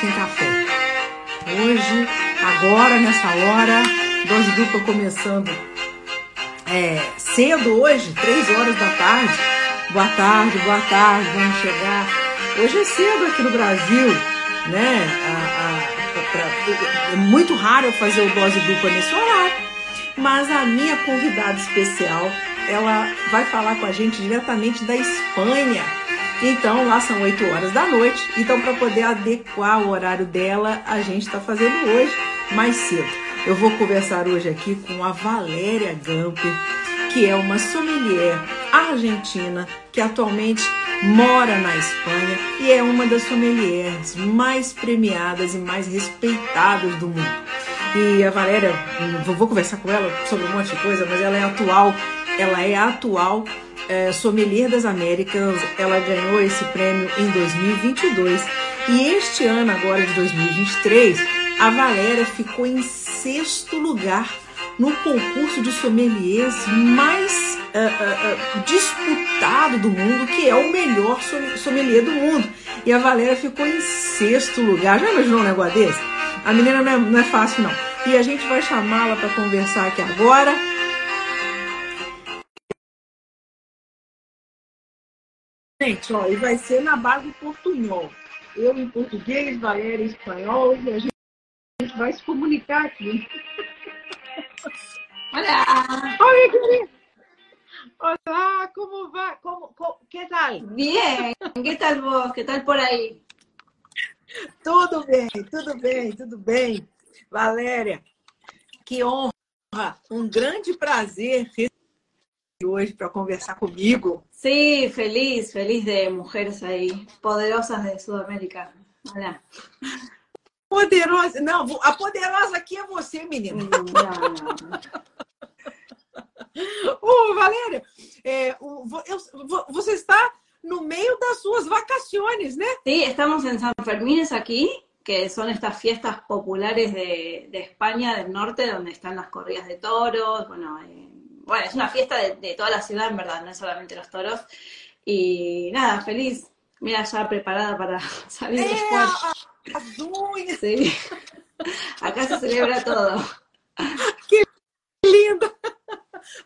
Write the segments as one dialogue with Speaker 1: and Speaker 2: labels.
Speaker 1: tem café. Hoje, agora, nessa hora, dose dupla começando é, cedo hoje, três horas da tarde. Boa tarde, boa tarde, vamos chegar. Hoje é cedo aqui no Brasil, né? A, a, pra, pra, é muito raro eu fazer o dose dupla nesse horário, mas a minha convidada especial, ela vai falar com a gente diretamente da Espanha. Então, lá são 8 horas da noite. Então, para poder adequar o horário dela, a gente está fazendo hoje mais cedo. Eu vou conversar hoje aqui com a Valéria Gamper, que é uma sommelier argentina que atualmente mora na Espanha e é uma das sommeliers mais premiadas e mais respeitadas do mundo. E a Valéria, vou conversar com ela sobre um monte de coisa, mas ela é atual, ela é atual é, sommelier das Américas. Ela ganhou esse prêmio em 2022 e este ano agora de 2023 a Valéria ficou em sexto lugar no concurso de sommeliers mais uh, uh, uh, disputado do mundo, que é o melhor sommelier do mundo. E a Valéria ficou em sexto lugar. Já imaginou um negócio desse? A menina não é, não é fácil, não. E a gente vai chamá-la para conversar aqui agora. Gente, ó, e vai ser na base do portunhol. Eu em português, Valéria em espanhol, e a gente vai se comunicar aqui.
Speaker 2: Hola.
Speaker 1: Hola, querida. Hola, ¿cómo va? ¿Cómo, cómo, ¿Qué tal?
Speaker 2: Bien, ¿qué tal vos? ¿Qué tal por aí?
Speaker 1: Tudo bem, tudo bem, tudo bem. Valéria, que honra, um grande prazer hoje para conversar comigo.
Speaker 2: Sí, feliz, feliz de mujeres aí, poderosas de Sudamérica. Hola.
Speaker 1: Poderosa. Não, a poderosa aqui é você, menina.
Speaker 2: Não.
Speaker 1: Ô, Valéria, é, você está no meio das suas vacaciones, né?
Speaker 2: Sí, estamos en San Fermines aquí, que son estas fiestas populares de, de España, del norte, donde están las corridas de toros. Bueno, eh, bueno es una fiesta de, de, toda la ciudad, en verdad, no es solamente los toros. Y nada, feliz. Mira, ya preparada para salir
Speaker 1: É,
Speaker 2: después.
Speaker 1: a- as unhas,
Speaker 2: Sí. Acá se celebra todo.
Speaker 1: linda.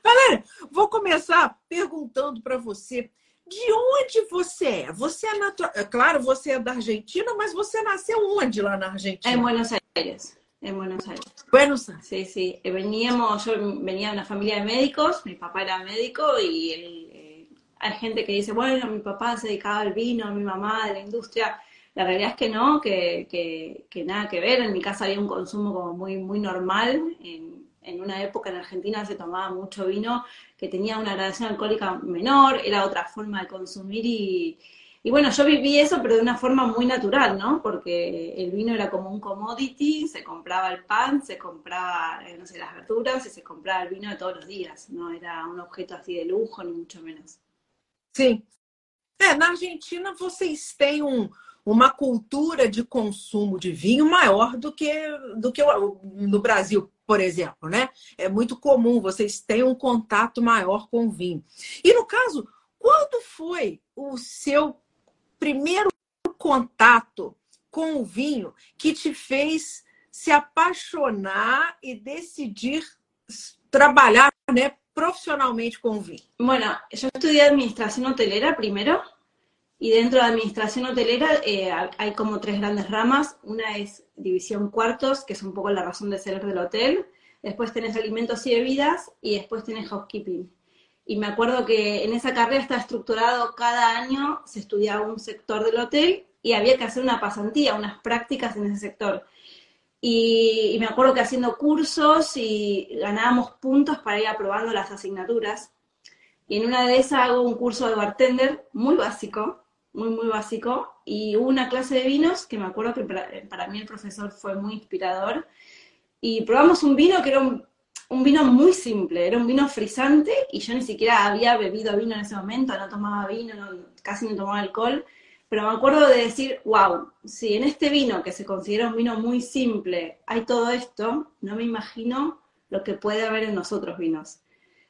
Speaker 1: Valéria, vou começar perguntando para você de onde você é? Você é natural. É claro, você é da Argentina, mas você nasceu onde lá na Argentina?
Speaker 2: En Buenos Aires. En Buenos Aires.
Speaker 1: Buenos Aires.
Speaker 2: Sí, sí. Eh, Veníamos, yo venía de una familia de médicos, mi papá era médico y el, eh, hay gente que dice, bueno, mi papá se dedicaba al vino, mi mamá de la industria. La realidad es que no, que, que, que nada que ver. En mi casa había un consumo como muy, muy normal. En, en una época en Argentina se tomaba mucho vino que tenía una gradación alcohólica menor, era otra forma de consumir y, y bueno, yo viví eso, pero de una forma muy natural, ¿no? Porque el vino era como un commodity, se compraba el pan, se compraba, eh, no sé, las verduras y se compraba el vino de todos los días, no era un objeto así de lujo, ni mucho menos.
Speaker 1: Sim. É, na Argentina vocês têm um, uma cultura de consumo de vinho maior do que, do que no Brasil, por exemplo, né? É muito comum, vocês têm um contato maior com o vinho. E no caso, quando foi o seu primeiro contato com o vinho que te fez se apaixonar e decidir s- trabalhar, né, profissionalmente com o vinho?
Speaker 2: Bueno, yo estudié administración hotelera primero y dentro de administración hotelera eh, hay como tres grandes ramas. Una es división cuartos, que es un poco la razón de ser del hotel. Después tenés alimentos y bebidas y después tenés housekeeping. Y me acuerdo que en esa carrera está estructurado cada año, se estudiaba un sector del hotel y había que hacer una pasantía, unas prácticas en ese sector. Y, y me acuerdo que haciendo cursos y ganábamos puntos para ir aprobando las asignaturas. Y en una de esas hago un curso de bartender muy básico, muy, muy básico. Y hubo una clase de vinos que me acuerdo que para, para mí el profesor fue muy inspirador. Y probamos un vino que era un, un vino muy simple, era un vino frisante y yo ni siquiera había bebido vino en ese momento, no tomaba vino, no- casi no tomaba alcohol. Pero me acuerdo de decir, wow, si en este vino, que se considera un vino muy simple, hay todo esto, no me imagino lo que puede haber en los otros vinos.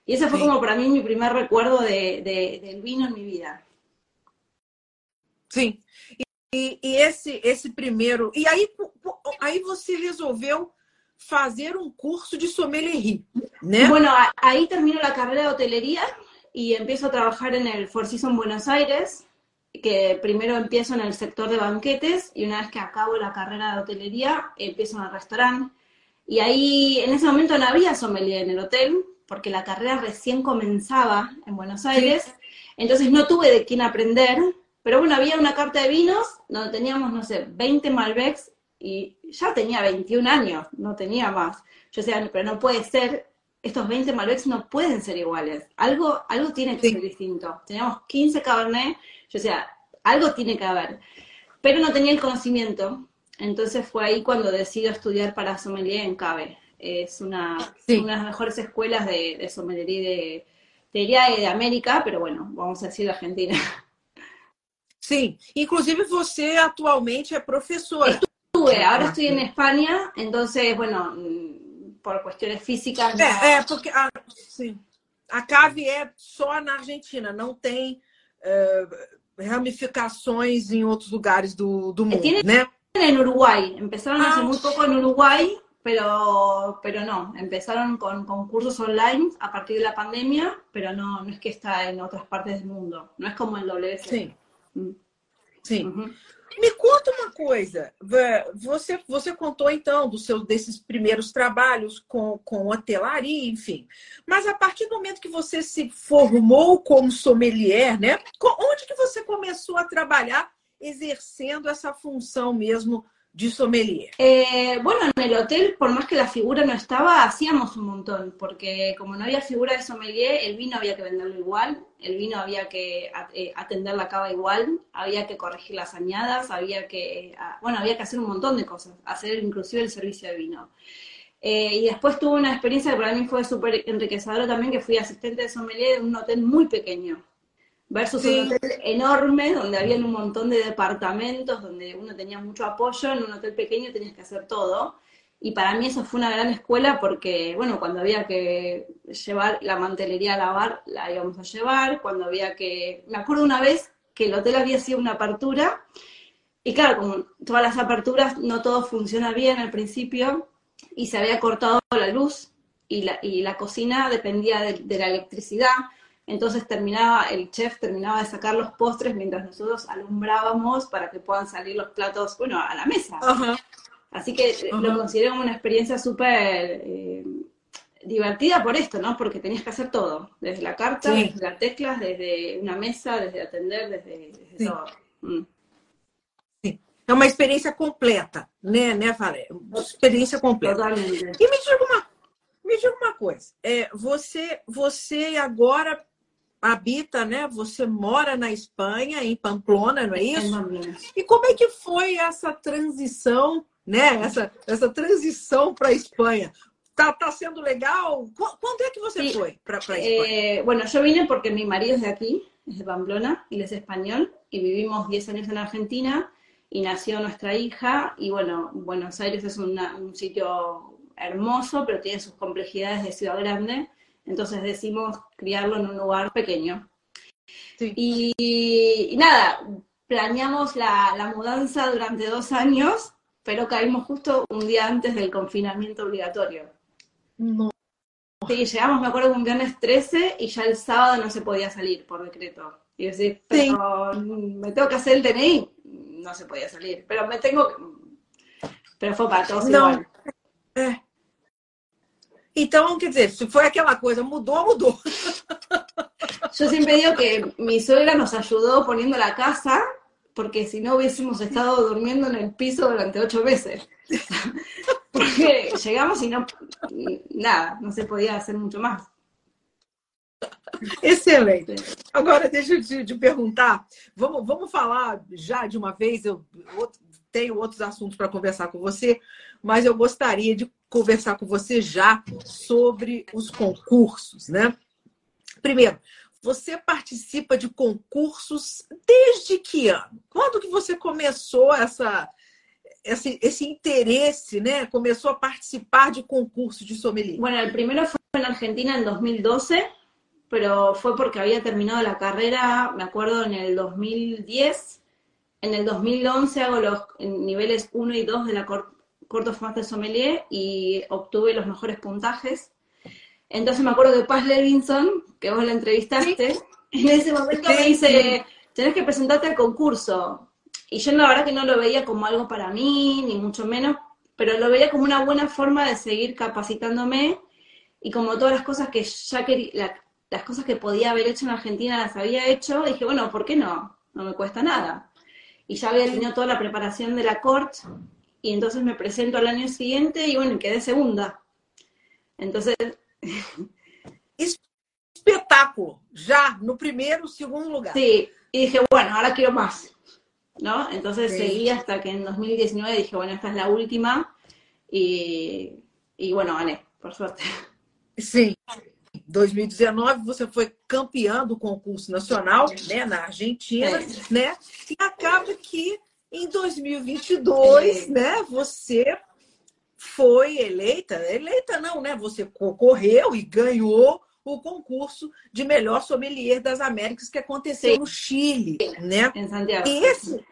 Speaker 2: Y ese fue
Speaker 1: Sí.
Speaker 2: como para mí mi primer recuerdo de, de- del vino en mi vida.
Speaker 1: Sim. e, e esse, esse primeiro. E aí, aí você resolveu fazer um curso de sommelierie, né?
Speaker 2: Bueno, ahí termino la carrera de hotelería y empiezo a trabajar en el Four Seasons Buenos Aires, que primero empiezo en el sector de banquetes y una vez que acabo la carrera de hotelería empiezo en el restaurante. Y ahí en ese momento no había sommelier en el hotel porque la carrera recién comenzaba en Buenos Aires, entonces no tuve de quién aprender, pero bueno, había una carta de vinos donde teníamos, no sé, 20 Malbecs y ya tenía 21 años, no tenía más. Yo decía, pero no puede ser, estos 20 Malbecs no pueden ser iguales, algo, algo tiene que ser distinto. Teníamos 15 Cabernet, yo decía, algo tiene que haber, pero no tenía el conocimiento, entonces fue ahí cuando decido estudiar para sommelier en CABE. Es una, una de las mejores escuelas de, de sommelería de, de, de América, pero bueno, vamos a decir Argentina.
Speaker 1: Sim, inclusive você atualmente é professora.
Speaker 2: Estuve, ahora estoy en España, entonces, bueno, por cuestiones físicas.
Speaker 1: É, é porque a, sim, a CAVE é só na Argentina, não tem uh, ramificações em outros lugares do, do mundo,
Speaker 2: Tiene
Speaker 1: né?
Speaker 2: En Uruguay, empezaron ah. hace muy poco en Uruguay, pero, pero no, empezaron con, con, cursos online a partir de la pandemia, pero no, no es que está en otras partes del mundo, no es como el WC.
Speaker 1: Sim. Sim. Uhum. Me conta uma coisa. Você, você contou então do seu, desses primeiros trabalhos com, com hotelaria, enfim. Mas a partir do momento que você se formou como sommelier, né? Onde que você começou a trabalhar exercendo essa função mesmo de sommelier?
Speaker 2: Eh, bueno, en el hotel, por más que la figura no estaba, hacíamos un montón, porque como no había figura de sommelier, el vino había que venderlo igual, el vino había que eh, atender la cava igual, había que corregir las añadas, había que, ah, bueno, había que hacer un montón de cosas, hacer inclusive el servicio de vino. Eh, y después tuve una experiencia que para mí fue súper enriquecedora también, que fui asistente de sommelier de un hotel muy pequeño versus un hotel enorme donde había un montón de departamentos, donde uno tenía mucho apoyo, en un hotel pequeño tenías que hacer todo. Y para mí eso fue una gran escuela porque, bueno, cuando había que llevar la mantelería a lavar, la íbamos a llevar, cuando había que... Me acuerdo una vez que el hotel había sido una apertura, y claro, como todas las aperturas, no todo funciona bien al principio, y se había cortado la luz, y la, y la cocina dependía de la electricidad, entonces terminaba, el chef terminaba de sacar los postres mientras nosotros alumbrábamos para que puedan salir los platos, bueno, a la mesa. Así que lo consideré como una experiencia súper eh, divertida por esto, ¿no? Porque tenías que hacer todo, desde la carta, desde las teclas, desde una mesa, desde atender, desde, todo. Mm.
Speaker 1: Sí. Es una experiencia completa, né, né, Falé? Experiencia completa.
Speaker 2: Totalmente.
Speaker 1: E me diga uma, me diga uma coisa, é, você, você agora habita, né? Você mora na Espanha, em Pamplona, não é isso?
Speaker 2: É
Speaker 1: e como é que foi essa transição, né? Essa, essa transição para a Espanha? Tá, tá sendo legal? Quando é que você sí. foi para a Espanha?
Speaker 2: Eh, bueno, yo vine porque mi marido de aquí, es de Pamplona, él es español, y vivimos 10 años en Argentina, y nació nuestra hija, y bueno, Buenos Aires es una, un sitio hermoso, pero tiene sus complejidades de ciudad grande, entonces decimos criarlo en un lugar pequeño. Y, nada, planeamos la, mudanza durante dos años, pero caímos justo un día antes del confinamiento obligatorio.
Speaker 1: No.
Speaker 2: Sí, llegamos, me acuerdo, un viernes 13 y ya el sábado no se podía salir por decreto. Y decir, pero me tengo que hacer el DNI, no se podía salir. Pero me tengo Pero fue para todos igual.
Speaker 1: Eh, Então, quer dizer, se foi aquela coisa, mudou, mudou.
Speaker 2: Yo siempre digo que mi suegra nos ayudó poniendo la casa, porque si no hubiésemos estado durmiendo en el piso durante ocho meses. Porque llegamos y no, nada, não se podia fazer muito mais.
Speaker 1: Excelente. Agora, deixa eu te, te, perguntar, vamos, vamos falar já de uma vez, eu tenho outros assuntos para conversar com você, mas eu gostaria de conversar com você já sobre os concursos, né? Primeiro, você participa de concursos desde que ano? Quando que você começou essa, esse, esse interesse, né? Começou a participar de concursos de sommelier?
Speaker 2: Bueno, el primero fue en Argentina en 2012, pero fue porque había terminado la carrera, me acuerdo, el 2010 en el 2011 hago los niveles 1 y 2 de la Court of Master Sommelier y obtuve los mejores puntajes. Entonces me acuerdo que Paz Levinson, que vos la entrevistaste, en ese momento me dice, tenés que presentarte al concurso. Y yo la verdad que no lo veía como algo para mí, ni mucho menos, pero lo veía como una buena forma de seguir capacitándome y como todas las cosas que ya quería, las cosas que podía haber hecho en Argentina las había hecho, dije, bueno, ¿por qué no? No me cuesta nada. Y ya había tenido toda la preparación de la corte, y entonces me presento al año siguiente y bueno, quedé segunda. Entonces...
Speaker 1: Espetáculo, ya, no primero, segundo lugar.
Speaker 2: Sí, y dije, bueno, ahora quiero más, ¿no? Entonces seguí hasta que en 2019 dije, bueno, esta es la última, y, y bueno, gané, por suerte.
Speaker 1: Sí, 2019 você foi campeã do concurso nacional, né, na Argentina, é. né? E acaba que em 2022, é. né, você foi eleita, eleita não, né? Você concorreu e ganhou o concurso de melhor sommelier das Américas que aconteceu Sim. no Chile, né? E esse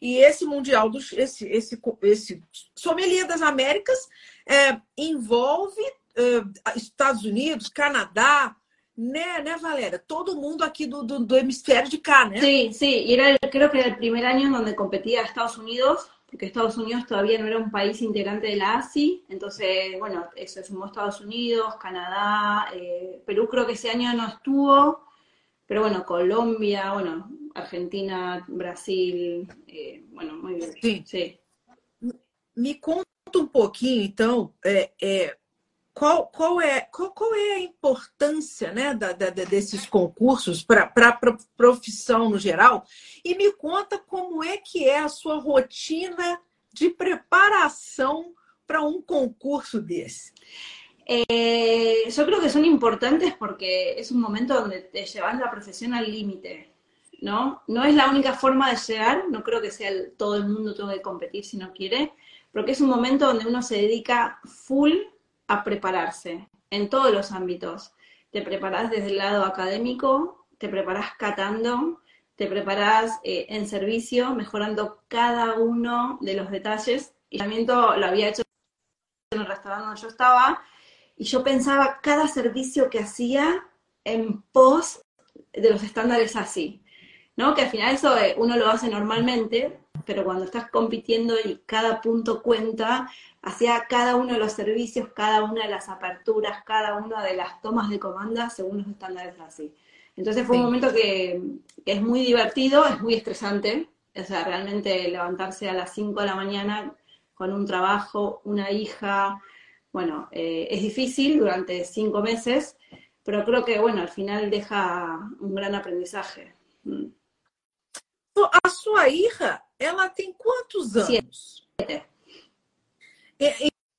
Speaker 1: e esse mundial do esse esse esse sommelier das Américas é, envolve uh, Estados Unidos, Canadá, né, né, Valéria? Todo mundo aqui do, do, do, hemisfério de cá, né?
Speaker 2: Sí, sí, y era, creo que era el primer año en donde competía Estados Unidos, porque Estados Unidos todavía no era un país integrante de la ASI, entonces, bueno, eso sumó Estados Unidos, Canadá, eh, Perú creo que ese año no estuvo, pero bueno, Colombia, bueno, Argentina, Brasil, eh, bueno, muy bien.
Speaker 1: Sí. sí. Me conta um pouquinho, então, é, é, qual, qual, é, qual, qual é a importância né, da, da desses concursos para a profissão no geral? E me conta como é que é a sua rotina de preparação para um concurso desse.
Speaker 2: Eh, yo creo que son importantes porque es un momento donde te llevas la profesión al límite, ¿no? No es la única forma de llegar, no creo que sea el, todo el mundo tenga que competir si no quiere, porque es un momento donde uno se dedica full a prepararse en todos los ámbitos. Te preparas desde el lado académico, te preparas catando, te preparas eh, en servicio, mejorando cada uno de los detalles. Y también lo había hecho en el restaurante donde yo estaba, y yo pensaba cada servicio que hacía en pos de los estándares así, ¿no? Que al final eso eh, uno lo hace normalmente, pero cuando estás compitiendo y cada punto cuenta, hacía cada uno de los servicios, cada una de las aperturas, cada una de las tomas de comanda según los estándares así. Entonces fue un momento que, es muy divertido, es muy estresante, o sea, realmente levantarse a las 5 de la mañana con un trabajo, una hija, bueno, eh, es difícil durante cinco meses, pero creo que, bueno, al final deja un gran aprendizaje. Mm.
Speaker 1: A sua hija, ela tem quantos anos?
Speaker 2: Siete.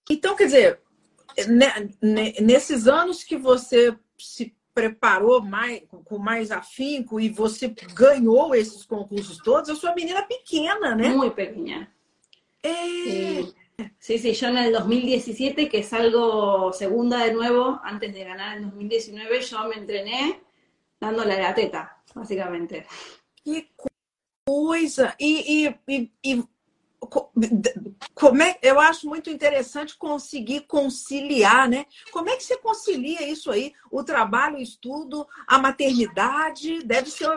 Speaker 1: Então, quer dizer, nesses anos que você se preparou mais, com mais afinco e você ganhou esses concursos todos, a sua menina pequena, né?
Speaker 2: Muito pequena. Eh... Sí, sí, yo en el 2017, que salgo segunda de nuevo, antes de ganar en 2019, yo me entrené dándole la teta, básicamente.
Speaker 1: Que coisa! E, e, e, e como é, eu acho muito interessante conseguir conciliar, né? Como é que você concilia isso aí? O trabalho, o estudo, a maternidade, deve ser.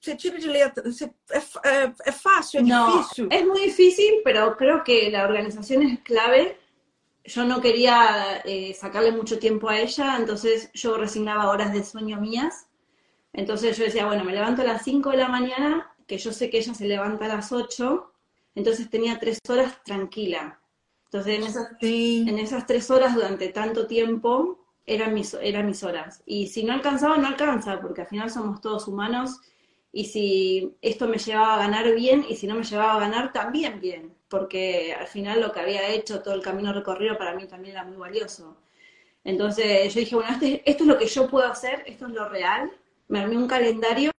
Speaker 1: Você tira de letra, é, é, é fácil, é no, difícil?
Speaker 2: É muito difícil, mas creo que a organização é clave. Yo no quería eh, sacarle mucho tiempo a ella, entonces yo resignaba horas de sueño mías. Entonces yo decía, bueno, me levanto a las 5 de la mañana, que yo sé que ella se levanta a las 8, entonces tenía tres horas tranquila. Entonces en esas, en esas tres horas durante tanto tiempo eran mis, eran mis horas. Y si no alcanzaba, no alcanza, porque al final somos todos humanos y si esto me llevaba a ganar bien y si no me llevaba a ganar también bien, porque al final lo que había hecho, todo el camino recorrido para mí también era muy valioso. Entonces yo dije, bueno, este, esto es lo que yo puedo hacer, esto es lo real. Me armé un calendario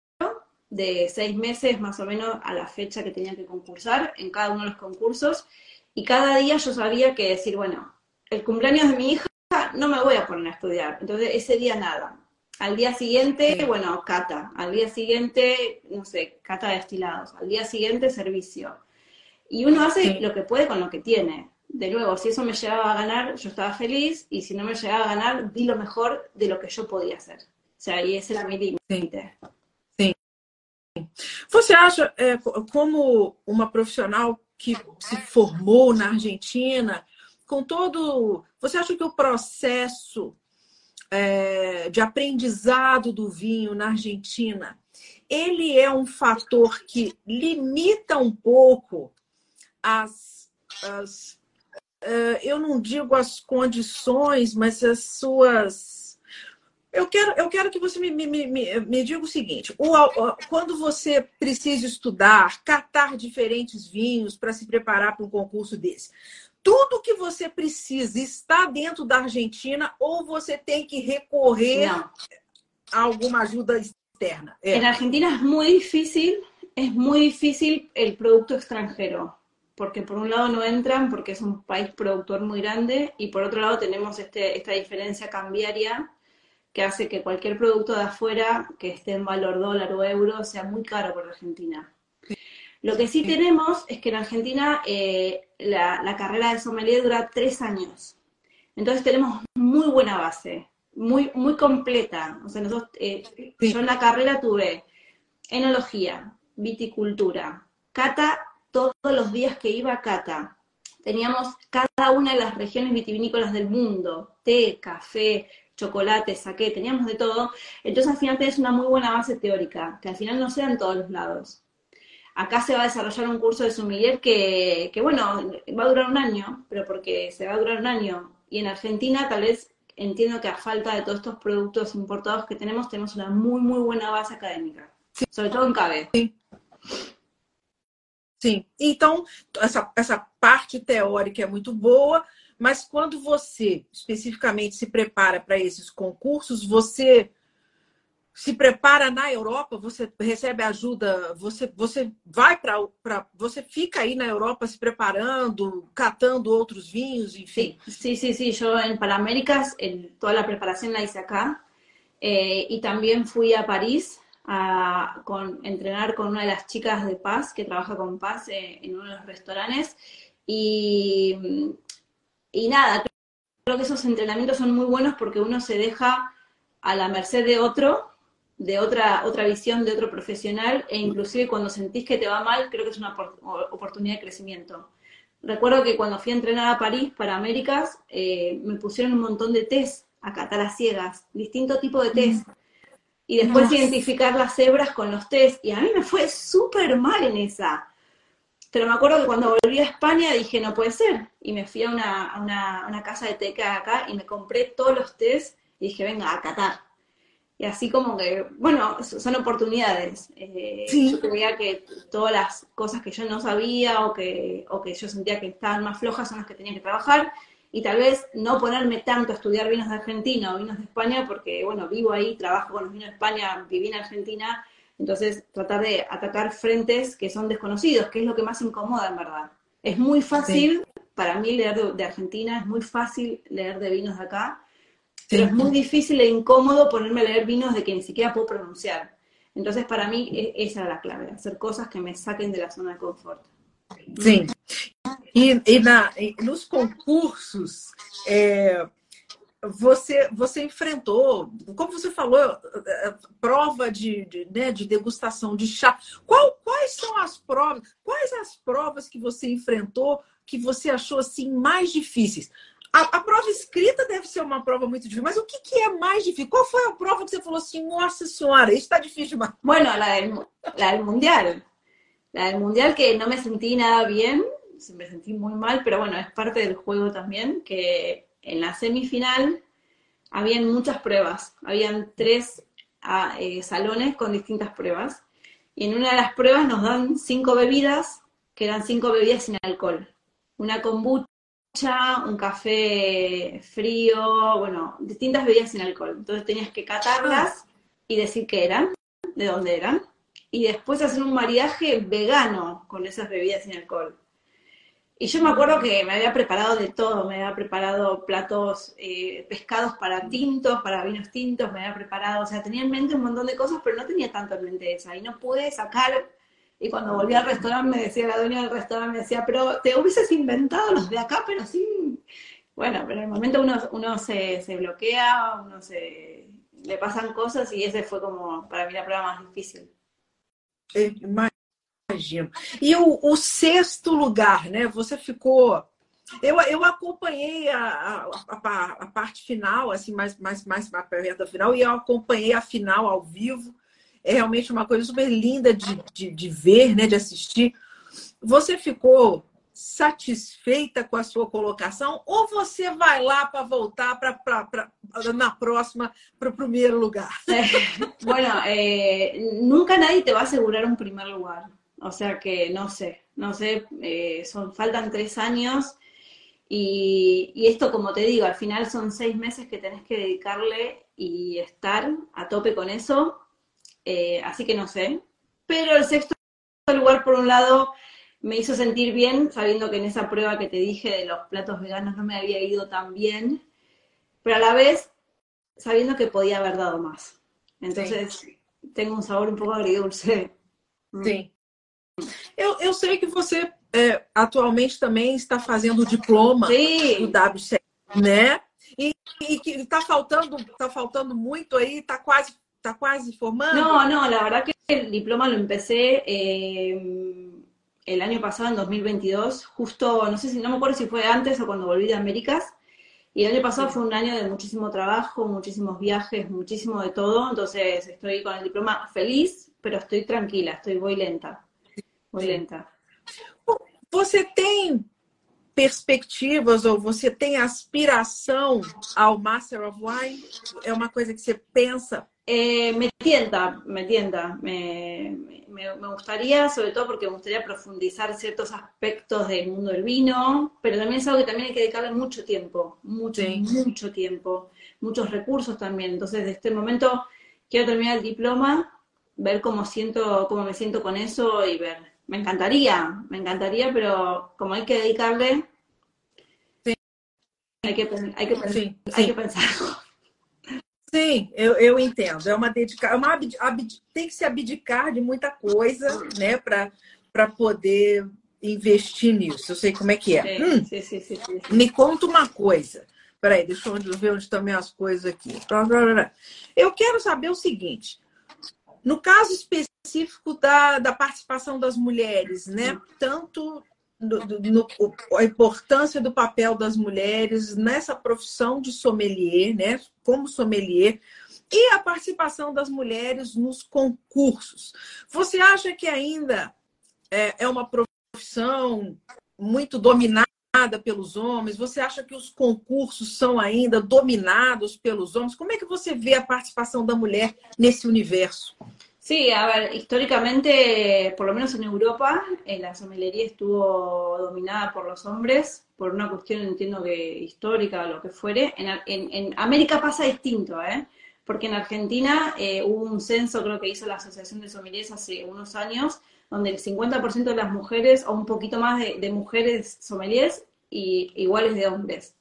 Speaker 2: de seis meses más o menos a la fecha que tenía que concursar en cada uno de los concursos y cada día yo sabía que decir, bueno, el cumpleaños de mi hija no me voy a poner a estudiar, entonces ese día nada. Al día siguiente, bueno, cata. Al día siguiente, no sé, cata de destilados. Al día siguiente, servicio. Y uno hace lo que puede con lo que tiene. De nuevo, si eso me llevaba a ganar, yo estaba feliz, y si no me llegaba a ganar, di lo mejor de lo que yo podía hacer. Sea, y ese era mi límite.
Speaker 1: Sim. Você acha, é, como uma profissional que se formou na Argentina, com todo. Você acha que o processo é, de aprendizado do vinho na Argentina ele é um fator que limita um pouco as, as uh, eu não digo as condições, mas as suas. Eu quero, eu quero que você me, me, me, me diga o seguinte: o, quando você precisa estudar, catar diferentes vinhos para se preparar para um concurso desse, tudo que você precisa está dentro da Argentina ou você tem que recorrer não. a alguma ajuda externa?
Speaker 2: É. En Argentina es muy difícil, es muy difícil el producto extranjero, porque por un lado no entran porque es un país productor muy grande y por otro lado tenemos este, esta diferencia cambiaria que hace que cualquier producto de afuera que esté en valor dólar o euro sea muy caro por Argentina. Lo que sí tenemos es que en Argentina eh, la, carrera de sommelier dura tres años. Entonces tenemos muy buena base, muy, muy completa. O sea, nosotros, eh, yo en la carrera tuve enología, viticultura, cata todos los días que iba a cata. Teníamos cada una de las regiones vitivinícolas del mundo, té, café, chocolate, saqué, teníamos de todo. Entonces al final tenés una muy buena base teórica, que al final no sea en todos los lados. Acá se va a desarrollar un curso de sumiller que, que, bueno, va a durar un año, pero porque se va a durar un año. Y en Argentina tal vez entiendo que a falta de todos estos productos importados que tenemos, tenemos una muy, muy buena base académica. Sobre todo en CABE.
Speaker 1: Sí. Sim. Então, essa, essa parte teórica é muito boa, mas quando você especificamente se prepara para esses concursos, você se prepara na Europa, você recebe ajuda, você, você vai para. Você fica aí na Europa se preparando, catando outros vinhos, enfim.
Speaker 2: Sim, sim, sim. Eu em Panaméricas, toda a preparação la hice acá. Eh, y también fui a París a con, entrenar con una de las chicas de Paz, que trabaja con Paz eh, en los restaurantes. Y, y nada, creo que esos entrenamientos son muy buenos porque uno se deja a la merced de otro de otra, otra visión de otro profesional e inclusive cuando sentís que te va mal, creo que es una oportunidad de crecimiento. Recuerdo que cuando fui a entrenar a París para Américas, eh, me pusieron un montón de test a catar a ciegas, distinto tipo de test. Y después identificar las cebras con los test. Y a mí me fue súper mal en esa. Pero me acuerdo que cuando volví a España dije, no puede ser. Y me fui a una, a una, una casa de teca acá y me compré todos los test y dije, venga, a catar y así como que, bueno, son oportunidades. Eh, Yo creía que todas las cosas que yo no sabía o que, o que yo sentía que estaban más flojas son las que tenía que trabajar y tal vez no ponerme tanto a estudiar vinos de Argentina o vinos de España porque, bueno, vivo ahí, trabajo con los vinos de España, viví en Argentina, entonces tratar de atacar frentes que son desconocidos, que es lo que más incomoda en verdad. Es muy fácil para mí leer de Argentina, es muy fácil leer de vinos de acá, pero es muy difícil e incómodo ponerme a leer vinos de que ni siquiera puedo pronunciar. Entonces, para mí, e, esa era la clave, hacer cosas que me saquen de la zona de confort.
Speaker 1: Sim. E, e, na, e nos concursos, é, você, você enfrentou, como você falou, prova de, de, né, de degustação de chá. Qual, quais são as provas? Quais as provas que você enfrentou que você achou assim mais difíceis? A, a, prova escrita deve ser uma prova muito difícil, mas o que, que, é mais difícil? Qual foi a prova que você falou assim, nossa senhora, isso está difícil demais?
Speaker 2: Bueno, la del, la del mundial. La del mundial que no me sentí nada bien, me sentí muy mal, pero bueno, es parte del juego también, que en la semifinal habían muchas pruebas, habían tres ah, eh, salones con distintas pruebas, y en una de las pruebas nos dan cinco bebidas, que eran cinco bebidas sin alcohol. Una kombucha, un café frío, bueno, distintas bebidas sin alcohol. Entonces tenías que catarlas y decir qué eran, de dónde eran, y después hacer un maridaje vegano con esas bebidas sin alcohol. Y yo me acuerdo que me había preparado de todo, me había preparado platos, eh, pescados para tintos, para vinos tintos, me había preparado, o sea, tenía en mente un montón de cosas, pero no tenía tanto en mente esa. Y no pude sacar, y cuando volví al restaurante me decía, la dueña del restaurante me decía, pero te hubieses inventado los de acá, pero sin... Bueno, pero en el momento uno, uno se, se bloquea, uno se... le pasan cosas y ese fue como para mí la prueba más difícil.
Speaker 1: Imagino. E o, o, sexto lugar, né? Você ficou. Eu, eu acompanhei a, a, a, a parte final, assim, mais, mais, mais perto da final, e eu acompanhei a final ao vivo. É realmente uma coisa super linda de, de, de ver, né? De assistir. Você ficou satisfeita com a sua colocação ou você vai lá para voltar para na próxima para o primeiro lugar?
Speaker 2: bueno, eh, nunca nadie te va a asegurar un primer lugar. O sea que no sé, no sé, eh, son, faltan tres años y, esto, como te digo, al final son seis meses que tenés que dedicarle y estar a tope con eso, eh, así que no sé. Pero el sexto lugar, por un lado, me hizo sentir bien, sabiendo que en esa prueba que te dije de los platos veganos no me había ido tan bien, pero a la vez sabiendo que podía haber dado más. Entonces, tengo un sabor un poco agridulce.
Speaker 1: Sí. Eu, eu sei que você é, atualmente também está fazendo o diploma
Speaker 2: Sim.
Speaker 1: do WCE, né? E, e que está faltando, está faltando muito aí, está quase, está quase formando.
Speaker 2: No, no, la verdad que el diploma lo empecé eh, el año pasado, en 2022, justo, no sé si, no me acuerdo si fue antes o cuando volví de Américas. Y el año pasado fue un año de muchísimo trabajo, muchísimos viajes, muchísimo de todo. Entonces estoy con el diploma feliz, pero estoy tranquila, estoy muy lenta. Muy lenta.
Speaker 1: Você tem perspectivas ou você tem aspiração ao Master of Wine? É uma coisa que você pensa?
Speaker 2: Eh, me tienta, me tienta. Me, me, me, gustaría, sobre todo porque me gustaría profundizar ciertos aspectos del mundo del vino, pero también es algo que también hay que dedicarle mucho tiempo, mucho, sí. mucho tiempo, muchos recursos también. Entonces, de este momento quiero terminar el diploma, ver cómo siento, cómo me siento con eso y ver me encantaría, me encantaría, pero como hay que dedicarle,
Speaker 1: sim.
Speaker 2: hay que, hay que, sim, hay que pensar.
Speaker 1: Sim, eu, eu entendo. É uma dedicação, é uma abd, abd, tem que se abdicar de muita coisa, né, para poder investir nisso. Eu sei como é que é.
Speaker 2: Sim, hum, sim, sim,
Speaker 1: Me conta uma coisa. Peraí, deixa eu ver onde estão minhas coisas aqui. Eu quero saber o seguinte: no caso específico da, da participação das mulheres, né? Tanto no, no, a importância do papel das mulheres nessa profissão de sommelier, né? Como sommelier, e a participação das mulheres nos concursos. Você acha que ainda é, é uma profissão muito dominada pelos homens? Você acha que os concursos são ainda dominados pelos homens? Como é que você vê a participação da mulher nesse universo?
Speaker 2: Sí, a ver, históricamente, por lo menos en Europa, eh, la somelería estuvo dominada por los hombres, por una cuestión, entiendo que histórica o lo que fuere. En, en, en América pasa distinto, ¿eh? Porque en Argentina eh, hubo un censo, creo que hizo la Asociación de Sommeliers hace unos años, donde el 50% de las mujeres, o un poquito más de, de mujeres sommeliers, y iguales de hombres.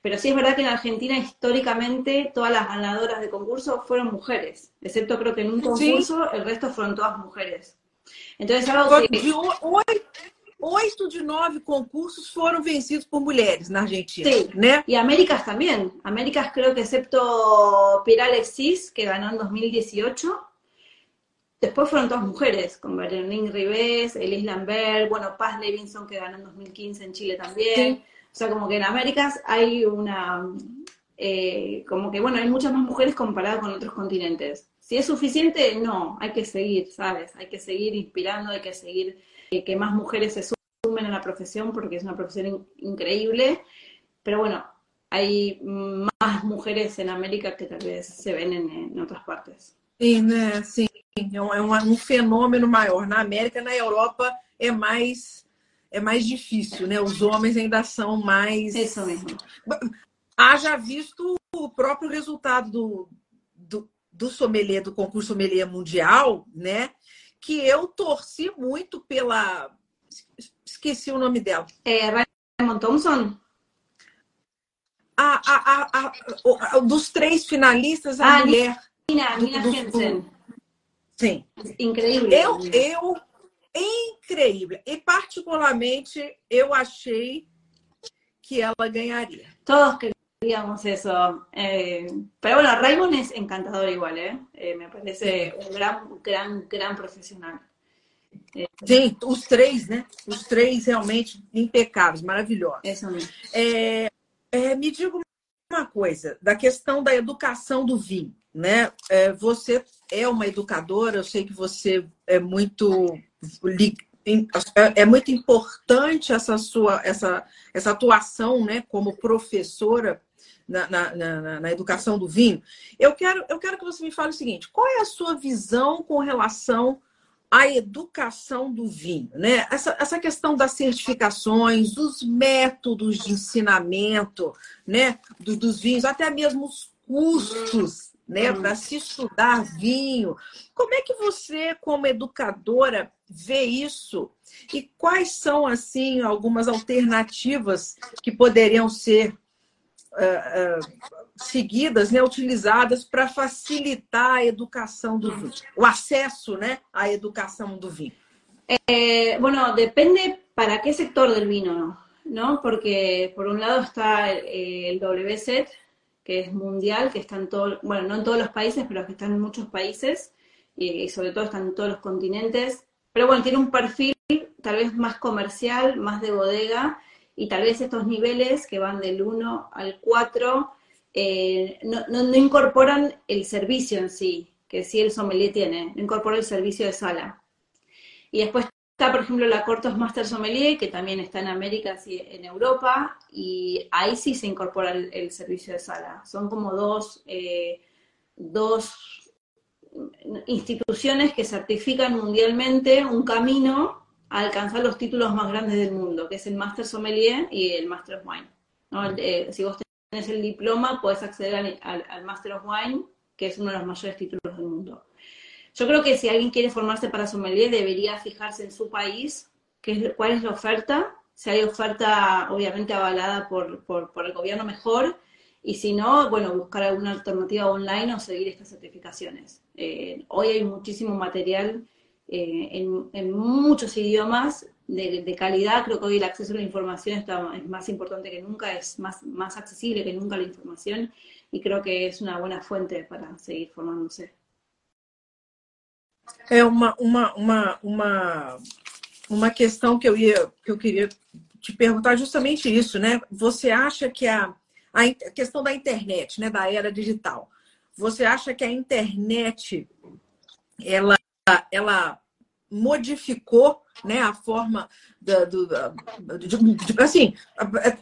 Speaker 2: Pero sí es verdad que en Argentina históricamente todas las ganadoras de concurso fueron mujeres, excepto creo que en un concurso sí. el resto fueron todas mujeres. Entonces algo que...
Speaker 1: Oito de nove concursos foram vencidos por mulheres na Argentina,
Speaker 2: sí.
Speaker 1: né?
Speaker 2: Y Américas también. Américas creo que excepto Pilar Alexis, que ganó en 2018, después fueron todas mujeres, con Berlín Ribés, Elise Lambert, bueno, Paz Levinson, que ganó en 2015 en Chile también. Sí. O sea, como que en Américas hay una, eh, como que, bueno, hay muchas más mujeres comparadas con otros continentes. Si es suficiente, no, hay que seguir, ¿sabes? Hay que seguir inspirando, hay que seguir eh, que más mujeres se sumen a la profesión porque es una profesión in increíble. Pero bueno, hay más mujeres en América que tal vez se ven en, en otras partes.
Speaker 1: Sim, né? Sim, é um, é um fenômeno maior. Na América, na Europa, é mais é mais difícil, né? Os homens ainda são mais.
Speaker 2: Isso mesmo.
Speaker 1: Haja visto o próprio resultado do, do, do sommelier, do concurso sommelier mundial, né? Que eu torci muito pela. esqueci o nome dela.
Speaker 2: É Raymond Thompson?
Speaker 1: A, a, a, a, dos três finalistas, a ah, mulher.
Speaker 2: Nina, Nina do, Hansen. Do,
Speaker 1: sim.
Speaker 2: Incrível.
Speaker 1: Eu, eu, incrível. E particularmente, eu achei que ela ganharia.
Speaker 2: Todos queríamos eso. Eh, pero bueno, Raymond es encantador igual, ¿eh? eh me parece un gran, gran, gran profissional.
Speaker 1: Sim, os três, né? Os três realmente impecáveis, maravilhosos.
Speaker 2: Isso mesmo.
Speaker 1: É, é, me diga uma coisa, da questão da educação do vinho, né? É, você é uma educadora, eu sei que você é muito é muito importante essa sua essa, essa atuação né, como professora na, na, na, na, educação do vinho. Eu quero, eu quero que você me fale o seguinte: qual é a sua visão com relação à educação do vinho? Né? Essa, essa questão das certificações, dos métodos de ensinamento né, do, dos vinhos, até mesmo os custos né, para se estudar vinho. Como é que você, como educadora, vê isso? E quais são, assim, algumas alternativas que poderiam ser uh, uh, seguidas, né, utilizadas para facilitar a educação do vinho, o acesso né, à educação do vinho?
Speaker 2: Eh, bueno, depende para qué sector del vino, ¿no? Porque por un lado está eh, el WSET, que es mundial, que está en todo, bueno, no en todos los países, pero que está en muchos países y, sobre todo están en todos los continentes. Pero bueno, tiene un perfil tal vez más comercial, más de bodega, y tal vez estos niveles que van del 1 al 4 eh, no, no, incorporan el servicio en sí, que sí el sommelier tiene, no incorpora el servicio de sala. Y después Está, por ejemplo, la Cortos Master Sommelier, que también está en América y en Europa, y ahí sí se incorpora el, servicio de sala. Son como dos, eh, dos instituciones que certifican mundialmente un camino a alcanzar los títulos más grandes del mundo, que es el Master Sommelier y el Master of Wine. Eh, si vos tenés el diploma, podés acceder al Master of Wine, que es uno de los mayores títulos del mundo. Yo creo que si alguien quiere formarse para sommelier debería fijarse en su país, qué cuál es la oferta, si hay oferta obviamente avalada por, por, el gobierno mejor, y si no, bueno, buscar alguna alternativa online o seguir estas certificaciones. Eh, hoy hay muchísimo material eh, en, muchos idiomas de, de, calidad. Creo que hoy el acceso a la información está, es más importante que nunca, es más, más accesible que nunca la información y creo que es una buena fuente para seguir formándose.
Speaker 1: É uma, uma, uma, uma, uma questão que eu ia que eu queria te perguntar justamente isso, né? Você acha que a, a questão da internet, né, da era digital, você acha que a internet ela, ela modificou né, a forma da, do, da, de, de, assim,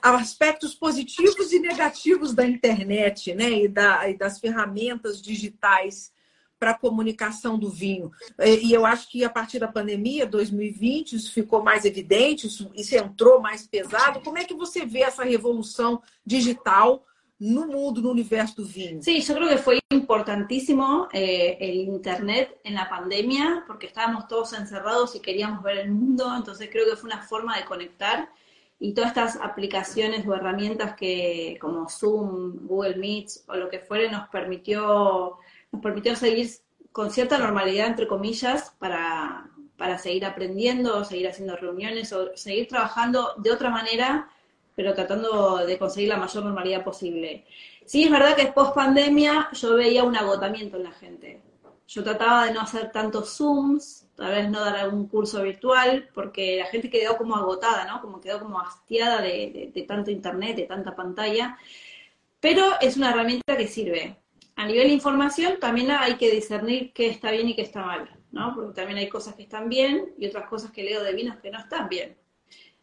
Speaker 1: aspectos positivos e negativos da internet né, e, da, e das ferramentas digitais para a comunicação do vinho. E eu acho que a partir da pandemia, 2020, isso ficou mais evidente, isso, isso entrou mais pesado. Como é que você vê essa revolução digital no mundo, no universo do vinho?
Speaker 2: Sí, yo creo que fue importantísimo eh, Internet en la pandemia, porque estábamos todos encerrados y queríamos ver el mundo, entonces creo que fue una forma de conectar y todas estas aplicaciones o herramientas que como Zoom, Google Meets o lo que fuere nos permitió nos permitió seguir con cierta normalidad, entre comillas, para, para seguir aprendiendo, seguir haciendo reuniones o seguir trabajando de otra manera, pero tratando de conseguir la mayor normalidad posible. Sí, es verdad que post pandemia yo veía un agotamiento en la gente. Yo trataba de no hacer tantos Zooms, tal vez no dar algún curso virtual, porque la gente quedó como agotada, ¿no? Como quedó como hastiada de, de tanto internet, de tanta pantalla. Pero es una herramienta que sirve a nivel de información también hay que discernir qué está bien y qué está mal, ¿no? Porque también hay cosas que están bien y otras cosas que leo de vinos que no están bien.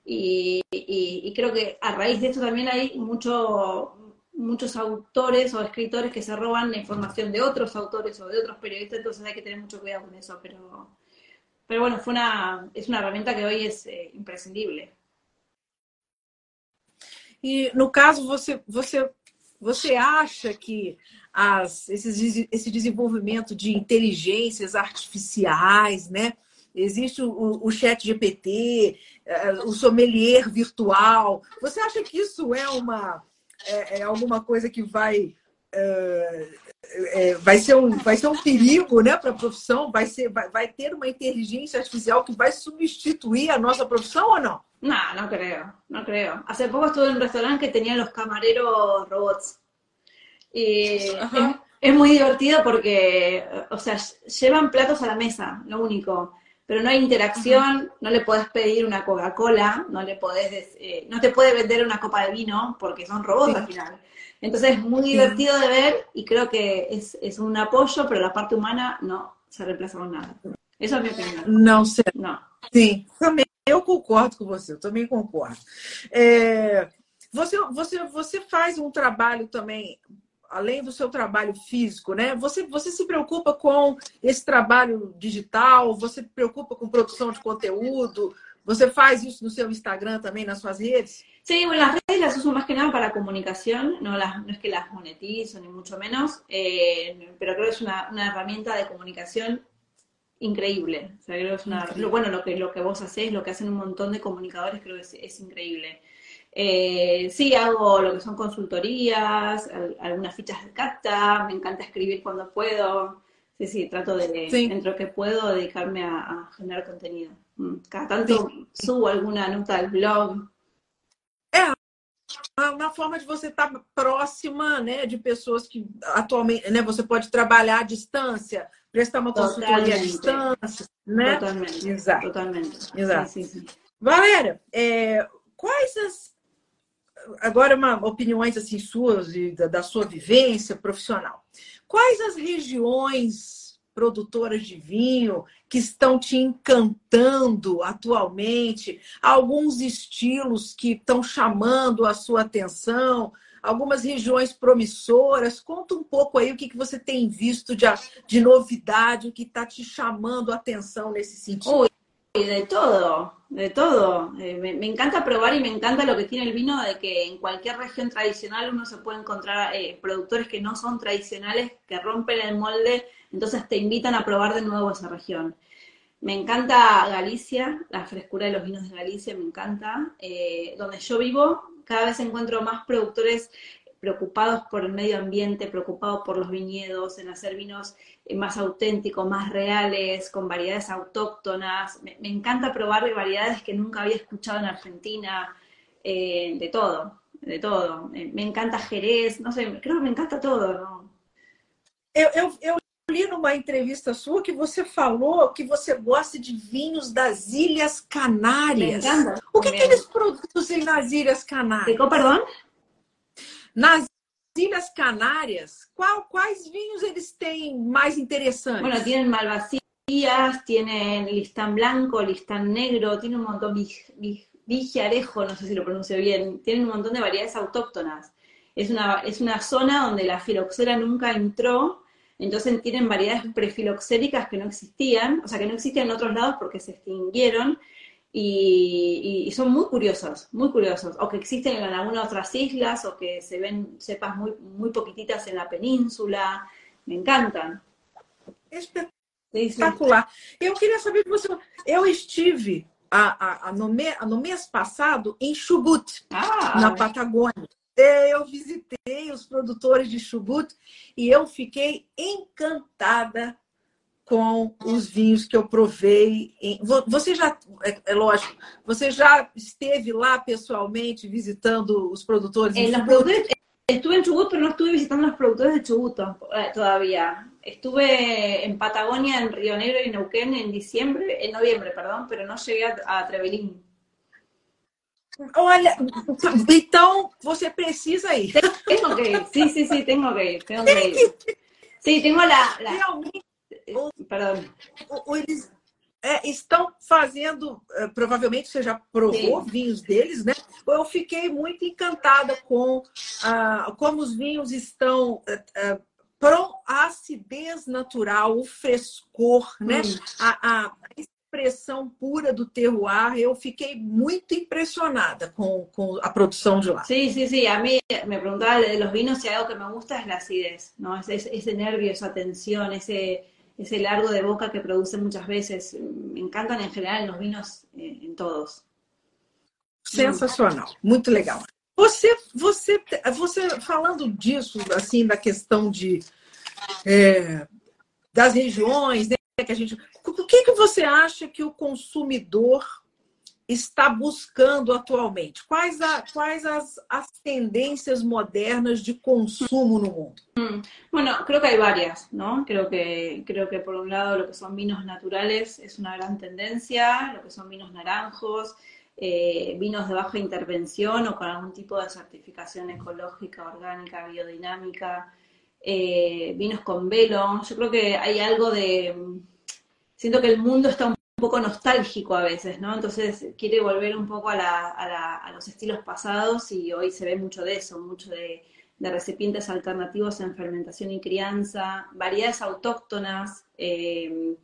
Speaker 2: Y, creo que a raíz de esto también hay mucho, muchos autores o escritores que se roban la información de otros autores o de otros periodistas, entonces hay que tener mucho cuidado con eso, pero, pero bueno, fue una, es una herramienta que hoy es eh, imprescindible.
Speaker 1: Y no caso, você, você, você acha que as, esses, esse desenvolvimento de inteligências artificiais, né? existe o, o chat GPT, é, o sommelier virtual. Você acha que isso é uma é, é alguma coisa que vai é, vai, ser um, vai ser um perigo né, para a profissão? Vai, ser, vai, vai ter uma inteligência artificial que vai substituir a nossa profissão ou não?
Speaker 2: No, no creo, no creo. Hace poco estuve en un restaurante que tenía los camareros robots. Y es, es, muy divertido porque, o sea, llevan platos a la mesa, lo único. Pero no hay interacción, no le podés pedir una Coca-Cola, no le podés, eh, no te puede vender una copa de vino porque son robots al final. Entonces es muy divertido de ver y creo que es, es, un apoyo, pero la parte humana no se reemplaza con nada. Essa é a minha opinião.
Speaker 1: Não sei. Não. Sim, também eu concordo com você, eu também concordo. É, você, você, você faz um trabalho também, além do seu trabalho físico, né? Você, você se preocupa com esse trabalho digital, você se preocupa com produção de conteúdo, você faz isso no seu Instagram também, nas suas redes?
Speaker 2: Sí, bueno, las redes las uso más que nada para comunicación, no, las, no es que las monetizo ni mucho menos, eh, pero creo que es una, una, herramienta de comunicación increíble. O sea, creo que es una, lo, bueno, lo que, lo que vos hacés, lo que hacen un montón de comunicadores, creo que es, es increíble. Eh, sí, hago lo que son consultorías, algunas fichas de carta, me encanta escribir cuando puedo. Sí, sí, trato de, sí. dentro de que puedo, dedicarme a, a generar contenido. Mm, cada tanto sí. subo alguna nota al blog,
Speaker 1: uma forma de você estar próxima né, de pessoas que atualmente né, você pode trabalhar à distância, prestar uma consultoria à distância. Né?
Speaker 2: Totalmente. Exato. Totalmente.
Speaker 1: Exato. Valéria, é, quais as. Agora, uma, opiniões assim suas e da, da sua vivência profissional. Quais as regiões produtoras de vinho que estão te encantando atualmente, alguns estilos que estão chamando a sua atenção, algumas regiões promissoras. Conta um pouco aí o que, que você tem visto de, de novidade, o que está te chamando a atenção nesse sentido.
Speaker 2: De todo, de todo. Eh, me, encanta probar y me encanta lo que tiene el vino de que en cualquier región tradicional uno se puede encontrar eh, productores que no son tradicionales, que rompen el molde, entonces te invitan a probar de nuevo esa región. Me encanta Galicia, la frescura de los vinos de Galicia, me encanta. Eh, donde yo vivo, cada vez encuentro más productores preocupados por el medio ambiente, preocupados por los viñedos, en hacer vinos más auténticos, más reales, con variedades autóctonas. Me, me encanta probar variedades que nunca había escuchado en Argentina, eh, de todo, de todo. Me, encanta Jerez, no sé, creo que me encanta todo, ¿no?
Speaker 1: Eu, eu, eu li numa entrevista sua que você falou que você gosta de vinhos das Ilhas Canárias. O que, que eles produzem nas Ilhas Canárias?
Speaker 2: Ficou, perdão?
Speaker 1: Nas Ilhas Canárias, qual, quais vinhos eles têm mais interessantes?
Speaker 2: Bueno, tienen Malvasías, tienen Listán Blanco, Listán Negro, tiene un montón, Vigiarejo, no sé si lo pronuncio bien, tienen un montón de variedades autóctonas. Es una, es una zona donde la filoxera nunca entró, entonces tienen variedades prefiloxéricas que no existían, o sea, que no existían en otros lados porque se extinguieron, y, y, son muy curiosos, muy curiosos, o que existen en algunas otras islas, o que se ven cepas muy, muy poquititas en la península, me encantan.
Speaker 1: Espetacular. Eu queria saber de você. Eu estive a, a, a no, me, no mês passado em Chubut, ah, na Patagônia. Eu visitei os produtores de Chubut e eu fiquei encantada com os vinhos que eu provei. Você já, é, é lógico, você já esteve lá pessoalmente visitando os produtores?
Speaker 2: Eh, los productores estuve en Chubut, pero no estuve visitando los productores de Chubut eh, todavía. Estuve en Patagonia, en Río Negro y Neuquén en diciembre, en noviembre, perdón, pero no llegué a, a Trevelin.
Speaker 1: Olha, então você precisa ir.
Speaker 2: Tengo que ir, sí, sí, sí, tengo que ir, tengo que ir. Sí, tengo la, la...
Speaker 1: Realmente Perdão. Eles é, estão fazendo, é, provavelmente você já provou Sim. vinhos deles, né? Eu fiquei muito encantada com ah, como os vinhos estão ah, para a acidez natural, o frescor, né? Hum. A, a, expressão pura do terroir, eu fiquei muito impressionada com, com a produção de lá.
Speaker 2: Sí, sí, sí. A mí me preguntaba de los vinos si algo que me gusta es la acidez, ¿no? Ese, ese nervio, esa tensión, ese ese largo de boca que produce muchas veces. Me encantan en general los vinos eh, en todos.
Speaker 1: Sensacional, muito legal. Você, você, você falando disso, assim, da questão de é, das regiões, né, que a gente, o que que você acha que o consumidor está buscando atualmente? Quais, a, quais as, as tendencias modernas de consumo no mundo?
Speaker 2: Mm, bueno, creo que hay varias, ¿no? Creo que, creo que por un lado lo que son vinos naturales es una gran tendencia, lo que son vinos naranjos, eh, vinos de baja intervención o con algún tipo de certificación ecológica, orgánica, biodinámica, eh, vinos con velo. Yo creo que hay algo de... Siento que el mundo está un poco nostálgico a veces, ¿no? Entonces quiere volver un poco a, los estilos pasados y hoy se ve mucho de eso, mucho de, recipientes alternativos en fermentación y crianza, variedades autóctonas, eh,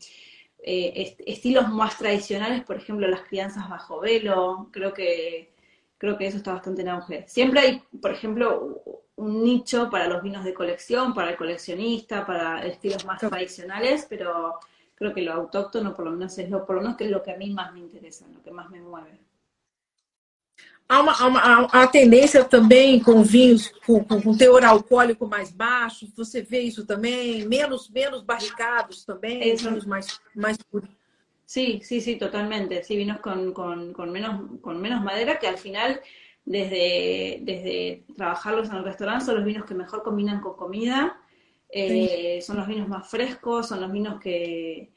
Speaker 2: eh, estilos más tradicionales, por ejemplo, las crianzas bajo velo, creo que, creo que eso está bastante en auge. Siempre hay, por ejemplo, un nicho para los vinos de colección, para el coleccionista, para estilos más tradicionales, pero creo que lo autóctono por lo menos es lo, por lo menos que es lo que a mí más me interesa, lo que más me mueve.
Speaker 1: Há uma, há uma, há tendência também com vinhos com, com, teor alcoólico mais baixo, você vê isso também, menos, menos barricados também, eso. vinhos mais, mais.
Speaker 2: Sí, sí, sí, totalmente. Sí, vinos con, con, con, menos, con menos madera que al final, desde, desde trabajarlos en el restaurante, son los vinos que mejor combinan con comida eh, son los vinos más frescos, son los vinos que,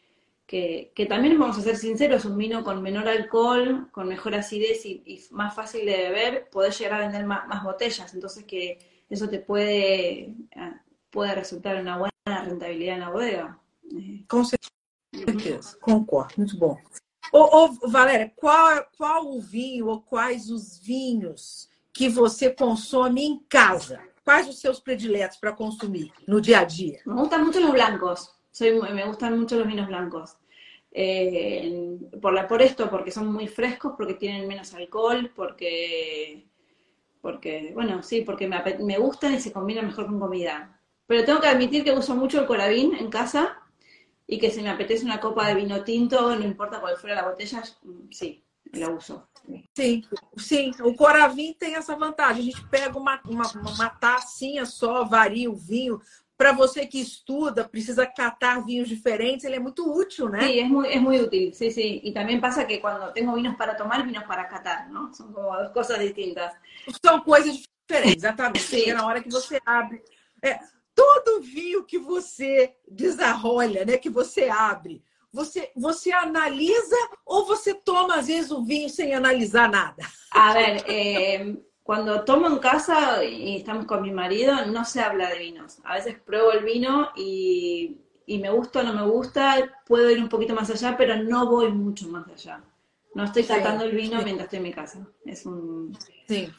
Speaker 2: que, también, vamos a ser sinceros, un vino con menor alcohol, con mejor acidez y, más fácil de beber, podés llegar a vender más, botellas, entonces que eso te puede, ah, puede resultar una buena rentabilidad en la bodega.
Speaker 1: Com certeza, concordo, muito bom. Ô, ô, Valéria, qual, qual o vinho ou quais os vinhos que você consome em casa? ¿Cuáles son seus prediletos para consumir no día a día?
Speaker 2: Me gustan mucho los blancos, Soy, me gustan mucho los vinos blancos. Eh, por, la, por esto, porque son muy frescos, porque tienen menos alcohol, porque, porque bueno, sí, porque me, me gustan y se combinan mejor con comida. Pero tengo que admitir que uso mucho el corabín en casa y que si me apetece una copa de vino tinto, no importa cuál fuera la botella, sí, la uso.
Speaker 1: Sim, sim. O Coravim tem essa vantagem. A gente pega uma, uma, uma tacinha só, varia o vinho. Para você que estuda, precisa catar vinhos diferentes, ele é muito útil, né?
Speaker 2: Sí, es muy, es muy útil, sí, sí. Y también pasa que cuando tengo vinos para tomar, vinos para catar, ¿no? Son como dos cosas distintas.
Speaker 1: São coisas diferentes, exatamente. Sim. É na hora que você abre. É, todo vinho que você desarrolha, né? Que você abre, você, você analisa ou você toma, às vezes, o vinho sem analisar nada?
Speaker 2: A ver, eh, cuando tomo en casa y estamos con mi marido, no se habla de vinos. A veces pruebo el vino y, y me gusta o no me gusta, puedo ir un poquito más allá, pero no voy mucho más allá. No estoy sacando el vino mientras estoy en mi casa. Es un...
Speaker 1: Sí.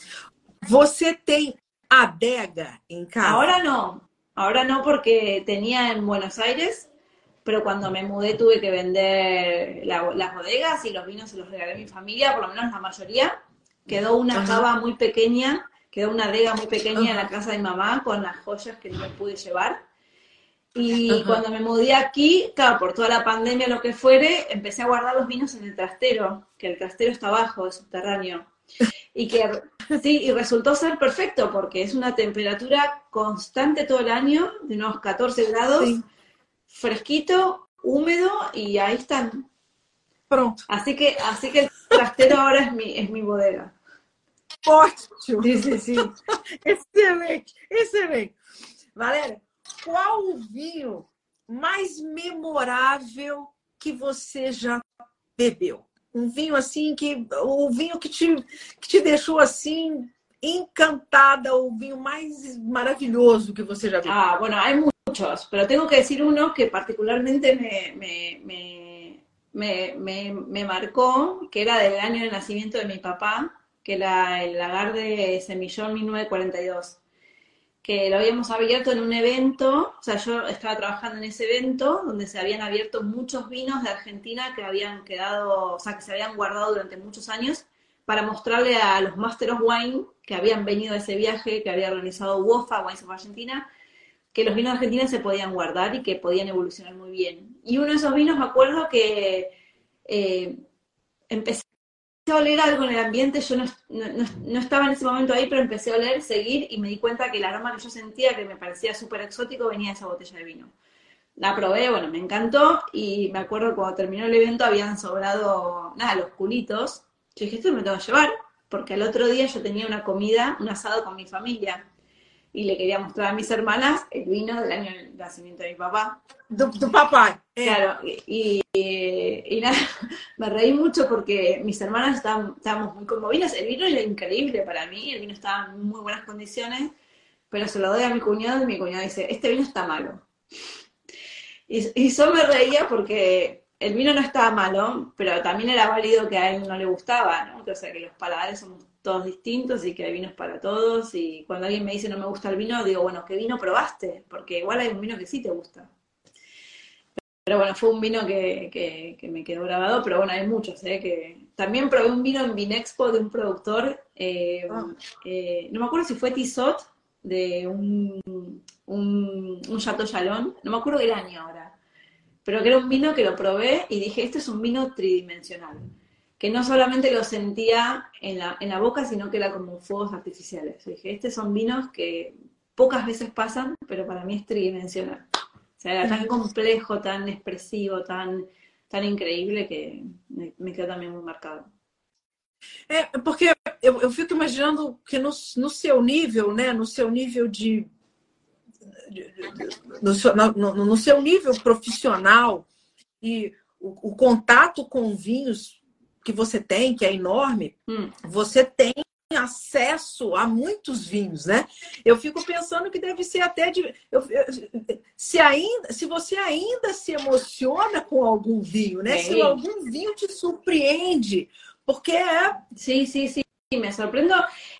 Speaker 1: ¿Você tem adega en casa?
Speaker 2: Ahora no. Ahora no porque tenía en Buenos Aires pero cuando me mudé tuve que vender las bodegas y los vinos se los regalé a mi familia, por lo menos la mayoría. Quedó una cava muy pequeña, quedó una adega muy pequeña en la casa de mi mamá con las joyas que no me pude llevar. Y cuando me mudé aquí, claro, por toda la pandemia, lo que fuere, empecé a guardar los vinos en el trastero, que el trastero está abajo, es subterráneo. Y que sí, y resultó ser perfecto porque es una temperatura constante todo el año, de unos 14 grados fresquito, húmedo y ahí están.
Speaker 1: Pronto.
Speaker 2: Así que, así que el trastero ahora es mi, es mi bodega.
Speaker 1: Ótimo! Sí, sí, sí. excelente, excelente. Valéria, qual o vinho mais memorável que você já bebeu? Um vinho assim que. O vinho que te, que te deixou assim encantada, o vinho mais maravilhoso que você já viu?
Speaker 2: Ah, bueno, hay muchos, pero tengo que decir uno que particularmente me, me, me, me, marcó, que era del año de nacimiento de mi papá, que era el lagar de Semillón 1942 que lo habíamos abierto en un evento, o sea, yo estaba trabajando en ese evento donde se habían abierto muchos vinos de Argentina que habían quedado, o sea, que se habían guardado durante muchos años para mostrarle a los Master of Wine que habían venido a ese viaje que había organizado WOFA, Wines of Argentina, que los vinos argentinos se podían guardar y que podían evolucionar muy bien. Y uno de esos vinos me acuerdo que eh, empecé a oler algo en el ambiente, yo no, no, estaba en ese momento ahí, pero empecé a oler, seguir y me di cuenta que el aroma que yo sentía, que me parecía súper exótico, venía de esa botella de vino. La probé, bueno, me encantó y me acuerdo cuando terminó el evento habían sobrado, nada, los culitos. Yo dije, esto me tengo que llevar, porque el otro día yo tenía una comida, un asado con mi familia y le quería mostrar a mis hermanas el vino del año de nacimiento de mi papá.
Speaker 1: Tu, papá.
Speaker 2: Eh. Claro, y, y, nada, me reí mucho porque mis hermanas estaban, estábamos muy conmovidas. El vino era increíble para mí, el vino estaba en muy buenas condiciones, pero se lo doy a mi cuñado y mi cuñado dice, este vino está malo. Y, y yo me reía porque el vino no estaba malo, pero también era válido que a él no le gustaba, ¿no? O sea, que los paladares somos todos distintos y que hay vinos para todos. Y cuando alguien me dice no me gusta el vino, digo, bueno, ¿qué vino probaste? Porque igual hay un vino que sí te gusta. Pero bueno, fue un vino que, me quedó grabado, pero bueno, hay muchos, ¿eh? Que también probé un vino en Vinexpo de un productor, eh, ah. eh, no me acuerdo si fue Tissot, de un, un, un Chateau Chalon, no me acuerdo el año ahora, pero que era un vino que lo probé y dije, este es un vino tridimensional que no solamente lo sentía en la, en la boca, sino que era como fuegos artificiales. dije, estos son vinos que pocas veces pasan, pero para mí es tridimensional. O sea, era tan complejo, tan expresivo, tan, tan increíble que me, me quedou também muito marcado.
Speaker 1: É, porque eu, eu fico imaginando que no, no seu nível, né, no seu nível de. no, seu, no, no seu nível profissional e o, o, contato com vinhos que você tem, que é enorme, hum. você tem acesso a muitos vinhos, né? Eu fico pensando que deve ser até de. Eu, se, ainda, se você ainda se emociona com algum vinho, né? Se algum vinho te surpreende, porque é.
Speaker 2: Sim, sim, sim. Me sorprendo.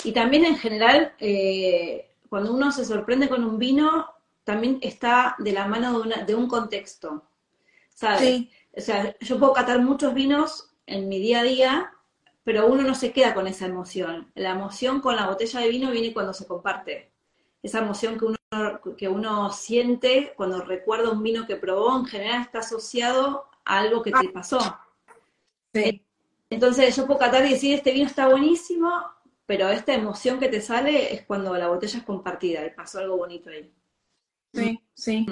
Speaker 2: E também, em geral, eh, quando uno se sorprende com um vino, também está de la mano de, una, de un contexto. ¿Sabes? Sí. O sea, yo puedo catar muchos vinos en mi día a día, pero uno no se queda con esa emoción. La emoción con la botella de vino viene cuando se comparte. Esa emoción que uno, que uno siente cuando recuerda un vino que probó, en general está asociado a algo que te pasó. Entonces yo puedo catar y decir, este vino está buenísimo, pero esta emoción que te sale es cuando la botella es compartida y pasó algo bonito ahí.
Speaker 1: Sim, sim.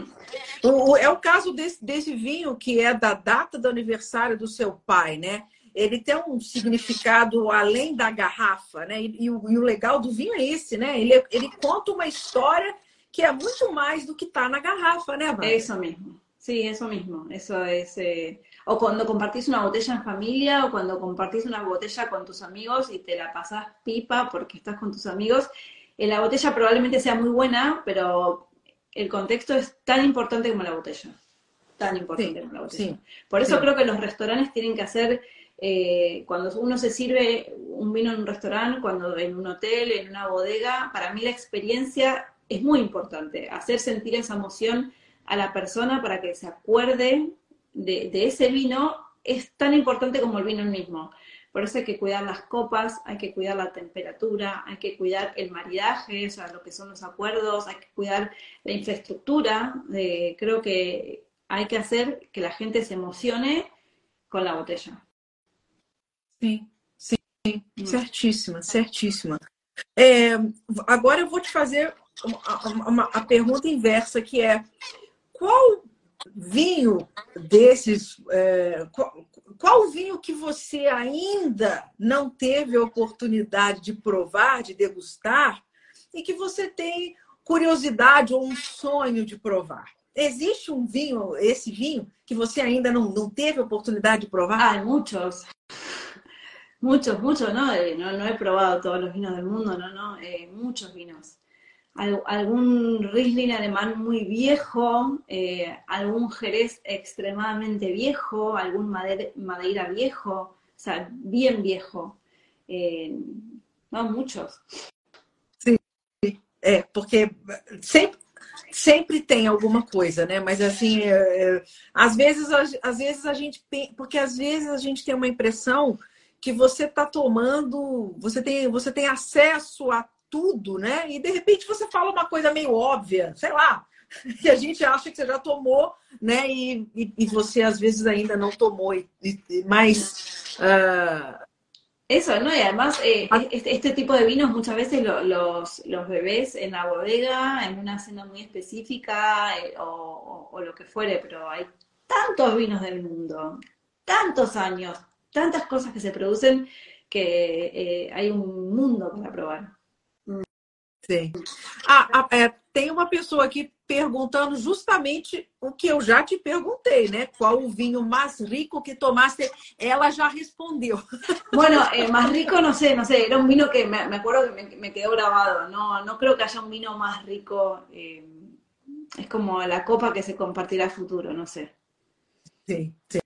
Speaker 1: O, é o caso desse, desse vinho que é da data do aniversário do seu pai, né? Ele tem um significado além da garrafa, né? E, e, o, e o, legal do vinho é esse, né? Ele, ele conta uma história que é muito mais do que está na garrafa, né,
Speaker 2: Mara? É isso mesmo. Sí, eso mismo. Eso es. Eh... O cuando compartís una botella en familia, o cuando compartís una botella con tus amigos y te la pasás pipa porque estás con tus amigos. Eh, la botella probablemente sea muy buena, pero el contexto es tan importante como la botella. Tan importante como la botella. Por eso creo que los restaurantes tienen que hacer, eh, cuando uno se sirve un vino en un restaurante, cuando en un hotel, en una bodega, para mí la experiencia es muy importante. Hacer sentir esa emoción a la persona para que se acuerde de, de ese vino es tan importante como el vino mismo. Por eso hay que cuidar las copas, hay que cuidar la temperatura, hay que cuidar el maridaje, o sea, lo que son los acuerdos, hay que cuidar la infraestructura. Eh, creo que hay que hacer que la gente se emocione con la botella.
Speaker 1: Sim, sim, hum. certíssima, certíssima. É, agora eu vou te fazer uma, uma, a pergunta inversa, que é qual vinho desses, é, qual, qual vinho que você ainda não teve a oportunidade de provar, de degustar, e que você tem curiosidade ou um sonho de provar? Existe um vinho, esse vinho, que você ainda não, não teve a oportunidade de provar?
Speaker 2: Ah, muitos. Muchos, muchos. Eh, no, no he todos los vinos del mundo, no, no, eh, vinos. Algún Riesling alemán muy viejo, eh, algún Jerez extremadamente viejo, algún Madeira viejo, o sea, bien viejo. Eh, não, muitos.
Speaker 1: Sim, é, porque sempre, sempre tem alguma coisa, né? Mas assim, é, às vezes, às vezes a gente porque às vezes a gente tem uma impressão que você está tomando, você tem, você tem acesso a tudo, né? E de repente você fala uma coisa meio óbvia, sei lá, e a gente acha que você já tomou, né? E, e, y você às vezes ainda não tomou, e, mas uh,
Speaker 2: Eso, ¿no? Y además, eh, este, este, tipo de vinos muchas veces lo, los, los bebés en la bodega, en una cena muy específica eh, o, o, lo que fuere, pero hay tantos vinos del mundo, tantos años, tantas cosas que se producen que eh, hay un mundo para probar.
Speaker 1: Sim. Ah, é, tem uma pessoa aqui perguntando justamente o que eu já te perguntei, né? Qual o vinho mais rico que tomaste? Ela já respondeu.
Speaker 2: Bueno, eh, más rico no sé, no sé, era un vino que me, me acuerdo que me, me, quedó grabado. No, no creo que haya un vino más rico. Eh, es como la copa que se compartirá a futuro, no sé.
Speaker 1: Sí, sí.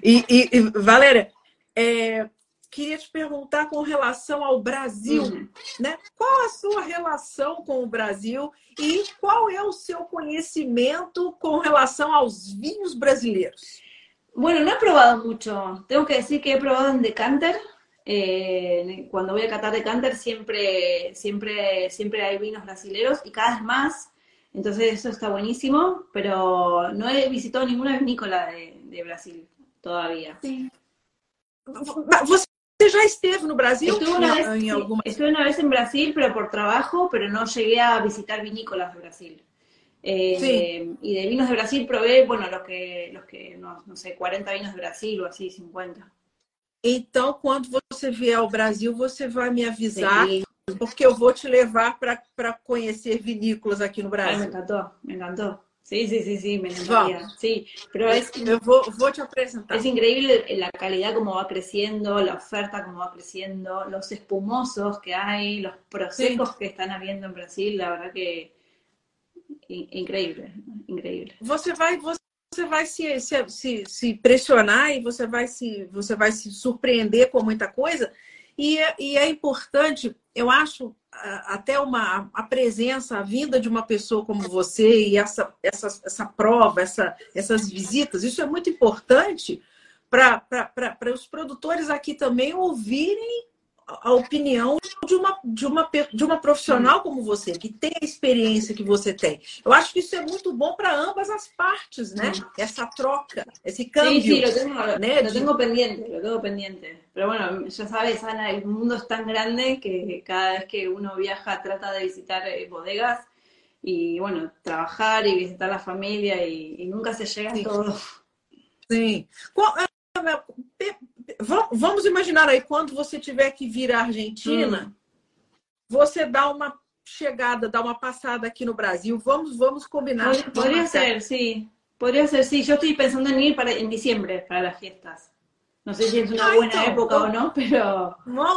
Speaker 1: E, e, e Valéria, é, queria te perguntar com relação ao Brasil, uhum. né? Qual a sua relação com o Brasil e qual é o seu conhecimento com relação aos vinhos brasileiros?
Speaker 2: Bueno, no he probado mucho. Tengo que decir que he probado en decanter. Eh, cuando voy a catar decanter siempre, siempre, siempre hay vinos brasileños y cada vez más. Entonces eso está buenísimo, pero no he visitado ninguna vinícola de, de Brasil todavía.
Speaker 1: Sí. Você Você já esteve no Brasil?
Speaker 2: Estuve una, vez, en alguna... estuve una vez en Brasil, pero por trabajo, pero no llegué a visitar vinícolas de Brasil. Eh, sí. Y de vinos de Brasil probé, bueno, los que, los que no, no sei, 40 vinos de Brasil ou assim, 50.
Speaker 1: Então, quando você vier ao Brasil, você vai me avisar, Sim. porque eu vou te levar para conhecer vinícolas aqui no Brasil.
Speaker 2: Ai, me encantou, me encantou. Sí, sí, sí, sí, me encantaría. Sí, pero es,
Speaker 1: voy a presentar.
Speaker 2: es increíble la calidad como va creciendo, la oferta como va creciendo, los espumosos que hay, los prosecos sí. que están habiendo en Brasil, la verdad que increíble, increíble.
Speaker 1: Você vai, você vai se, se, se, se pressionar e você vai se, você vai se surpreender com muita coisa. E, e é importante, eu acho, até uma a presença, a vinda de uma pessoa como você e essa, essa, essa prova, essa, essas visitas, isso é muito importante para os produtores aqui também ouvirem a opinião de uma, de uma, de uma profissional como você, que tem a experiência que você tem. Eu acho que isso é muito bom para ambas as partes, né? Essa troca, esse cambio.
Speaker 2: Sí, sí, lo tengo, ¿né? lo tengo pendiente, lo tengo pendiente. Pero bueno, ya sabes, Ana, el mundo es tan grande que cada vez que uno viaja trata de visitar eh, bodegas y bueno, trabajar y visitar la familia y, y nunca se llega
Speaker 1: sí.
Speaker 2: a todo.
Speaker 1: Sim. Vamos imaginar aí, quando você tiver que vir à Argentina, hum. você dá uma chegada, dá uma passada aqui no Brasil. Vamos, vamos combinar.
Speaker 2: Podría ser, sí. Podría ser, sí. Yo estoy pensando en ir para, en diciembre para las fiestas. Não sei se é uma ah, boa época ou não, pero...
Speaker 1: Não,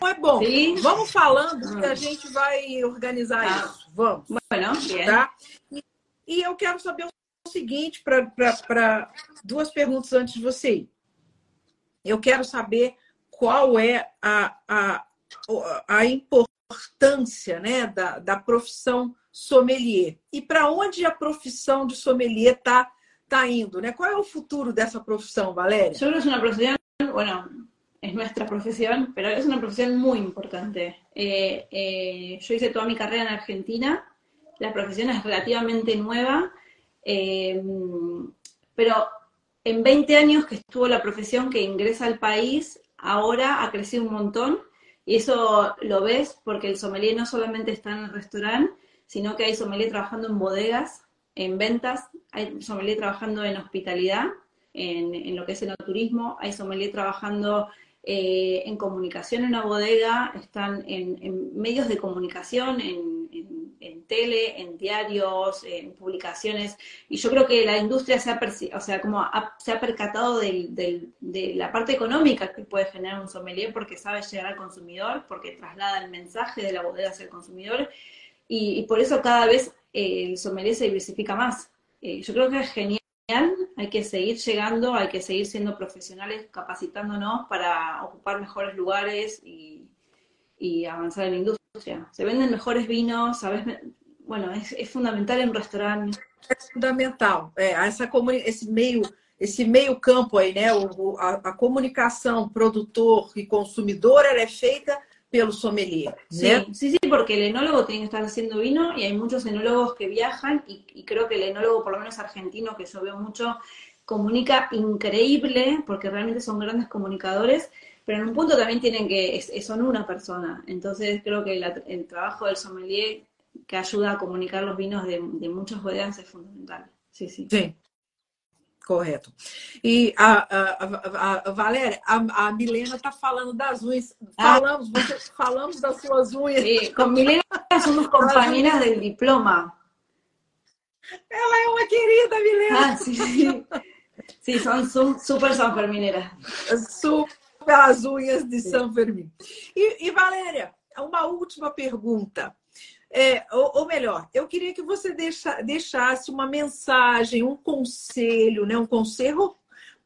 Speaker 1: não é bom. Sim. Vamos falando hum. que a gente vai organizar ah. isso. Vamos.
Speaker 2: Bueno,
Speaker 1: tá? E, e, eu quero saber o seguinte, para duas perguntas antes de você ir. Eu quero saber qual é a, a, a importância né, da, da profissão sommelier e para onde a profissão de sommelier está tá indo, né? Qual é o futuro dessa profissão, Valéria?
Speaker 2: Eu que é uma profissão, bueno, es nuestra profesión, pero es una profesión muy importante. Eh, eh, yo hice toda mi carrera en Argentina, la profesión es relativamente nueva, eh, pero en 20 años que estuvo la profesión que ingresa al país, ahora ha crecido un montón. Y eso lo ves porque el sommelier no solamente está en el restaurante, sino que hay sommelier trabajando en bodegas, en ventas, hay sommelier trabajando en hospitalidad, en, lo que es el turismo, hay sommelier trabajando eh, en comunicación en una bodega, están en, medios de comunicación, en, tele, en diarios, en publicaciones, y yo creo que la industria se ha, o sea, como se ha percatado del, de la parte económica que puede generar un sommelier porque sabe llegar al consumidor, porque traslada el mensaje de la bodega hacia el consumidor, y, y por eso cada vez eh, el sommelier se diversifica más. Eh, yo creo que es genial hay que seguir llegando, hay que seguir siendo profesionales, capacitándonos para ocupar mejores lugares y, avanzar en la industria. Se venden mejores vinos, ¿sabes? Bueno, es, fundamental en um restaurante.
Speaker 1: É fundamental. É, essa, esse, meio, esse meio campo aí, né? O, a, a comunicação produtor consumidor, ela feita pelo sommelier.
Speaker 2: Sí, sí, sí, porque el enólogo tiene que estar haciendo vino y hay muchos enólogos que viajan y, y creo que el enólogo, por lo menos argentino, que yo veo mucho, comunica increíble porque realmente son grandes comunicadores, pero en un punto también tienen que, es- son una persona. Entonces creo que la- el trabajo del sommelier que ayuda a comunicar los vinos de, de muchos bodegas es fundamental. Sí, sí.
Speaker 1: Sim, correto. E a, a, a, a Valéria, a, Milena está falando das unhas.
Speaker 2: Ah.
Speaker 1: Falamos, você, falamos das suas unhas.
Speaker 2: Sí, con Milena somos compañeras del diploma.
Speaker 1: Ela é uma querida, Milena.
Speaker 2: Ah, sí, sí. Sí, son su- súper sanfermineras.
Speaker 1: Super as unhas de São Fermim. E, e, Valéria, uma última pergunta. É, ou, ou melhor, eu queria que você deixa, deixasse uma mensagem, um conselho, né, um conselho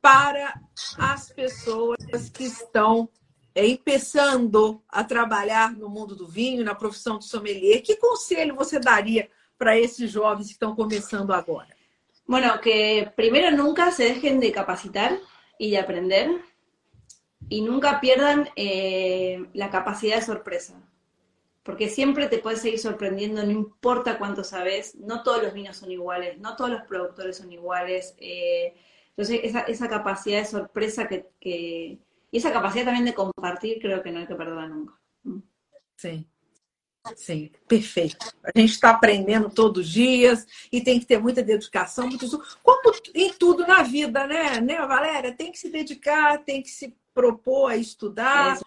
Speaker 1: para as pessoas que estão é, começando a trabalhar no mundo do vinho, na profissão de sommelier. Que conselho você daria para esses jovens que estão começando agora?
Speaker 2: Bueno, que primero nunca se dejen de capacitar y de aprender y nunca pierdan eh, la capacidad de sorpresa, porque siempre te puedes seguir sorprendiendo, no importa cuánto sabes, no todos los vinos son iguales, no todos los productores son iguales, eh, entonces esa, esa capacidad de sorpresa que, y esa capacidad también de compartir creo que no hay que perderla nunca. Mm.
Speaker 1: Sim. Sim, perfeito. A gente está aprendendo todos os dias e tem que ter muita dedicação, muito como em tudo na vida, né, né, Valéria? Tem que se dedicar, tem que se propor a estudar.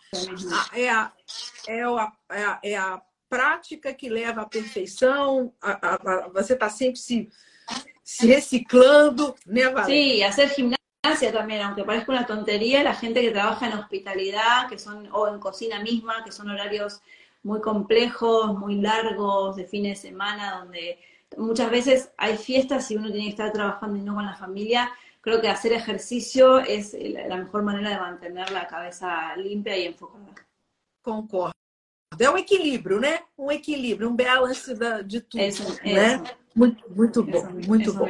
Speaker 1: Ah, É a, é a, é a, é a prática que leva à perfeição. A- a- você está sempre se, se reciclando, né, Valéria?
Speaker 2: Sí, hacer gimnasia también, aunque parezca una tontería, la gente que trabaja en hospitalidad, que son, o en cocina misma, que son horarios muy complejos, muy largos, de fines de semana, donde muchas veces hay fiestas y uno tiene que estar trabajando y no con la familia. Creo que hacer ejercicio es la mejor manera de mantener la cabeza limpia y enfocada.
Speaker 1: Concordo. É um equilíbrio, né? Um equilíbrio, um balance de tudo,
Speaker 2: Eso,
Speaker 1: né? Muito, muito bom, muito bom.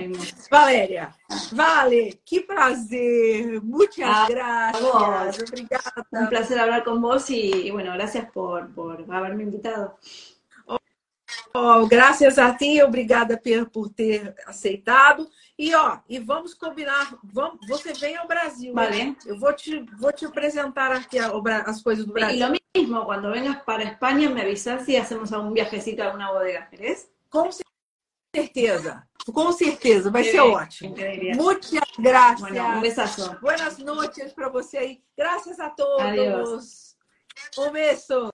Speaker 1: Valéria, Vale, que prazer. Muchas
Speaker 2: Ah,
Speaker 1: gracias.
Speaker 2: Un
Speaker 1: Obrigada.
Speaker 2: placer hablar con vos y, y bueno, gracias por, por haberme invitado.
Speaker 1: Ó, graças a ti, obrigada por, por ter aceitado. E ó, e vamos combinar, vamos, você vem ao Brasil. hein?
Speaker 2: Vale.
Speaker 1: Eu vou te, vou te apresentar aqui o as coisas do Brasil.
Speaker 2: lo mismo, cuando vengas para España me avisas y hacemos algún viajecito a alguna bodega, ¿querés?
Speaker 1: Com certeza, com certeza, vai ser ótimo. Muitas graças.
Speaker 2: Bueno.
Speaker 1: Buenas noites para você aí. Graças a todos.
Speaker 2: Adiós.
Speaker 1: Um beijo.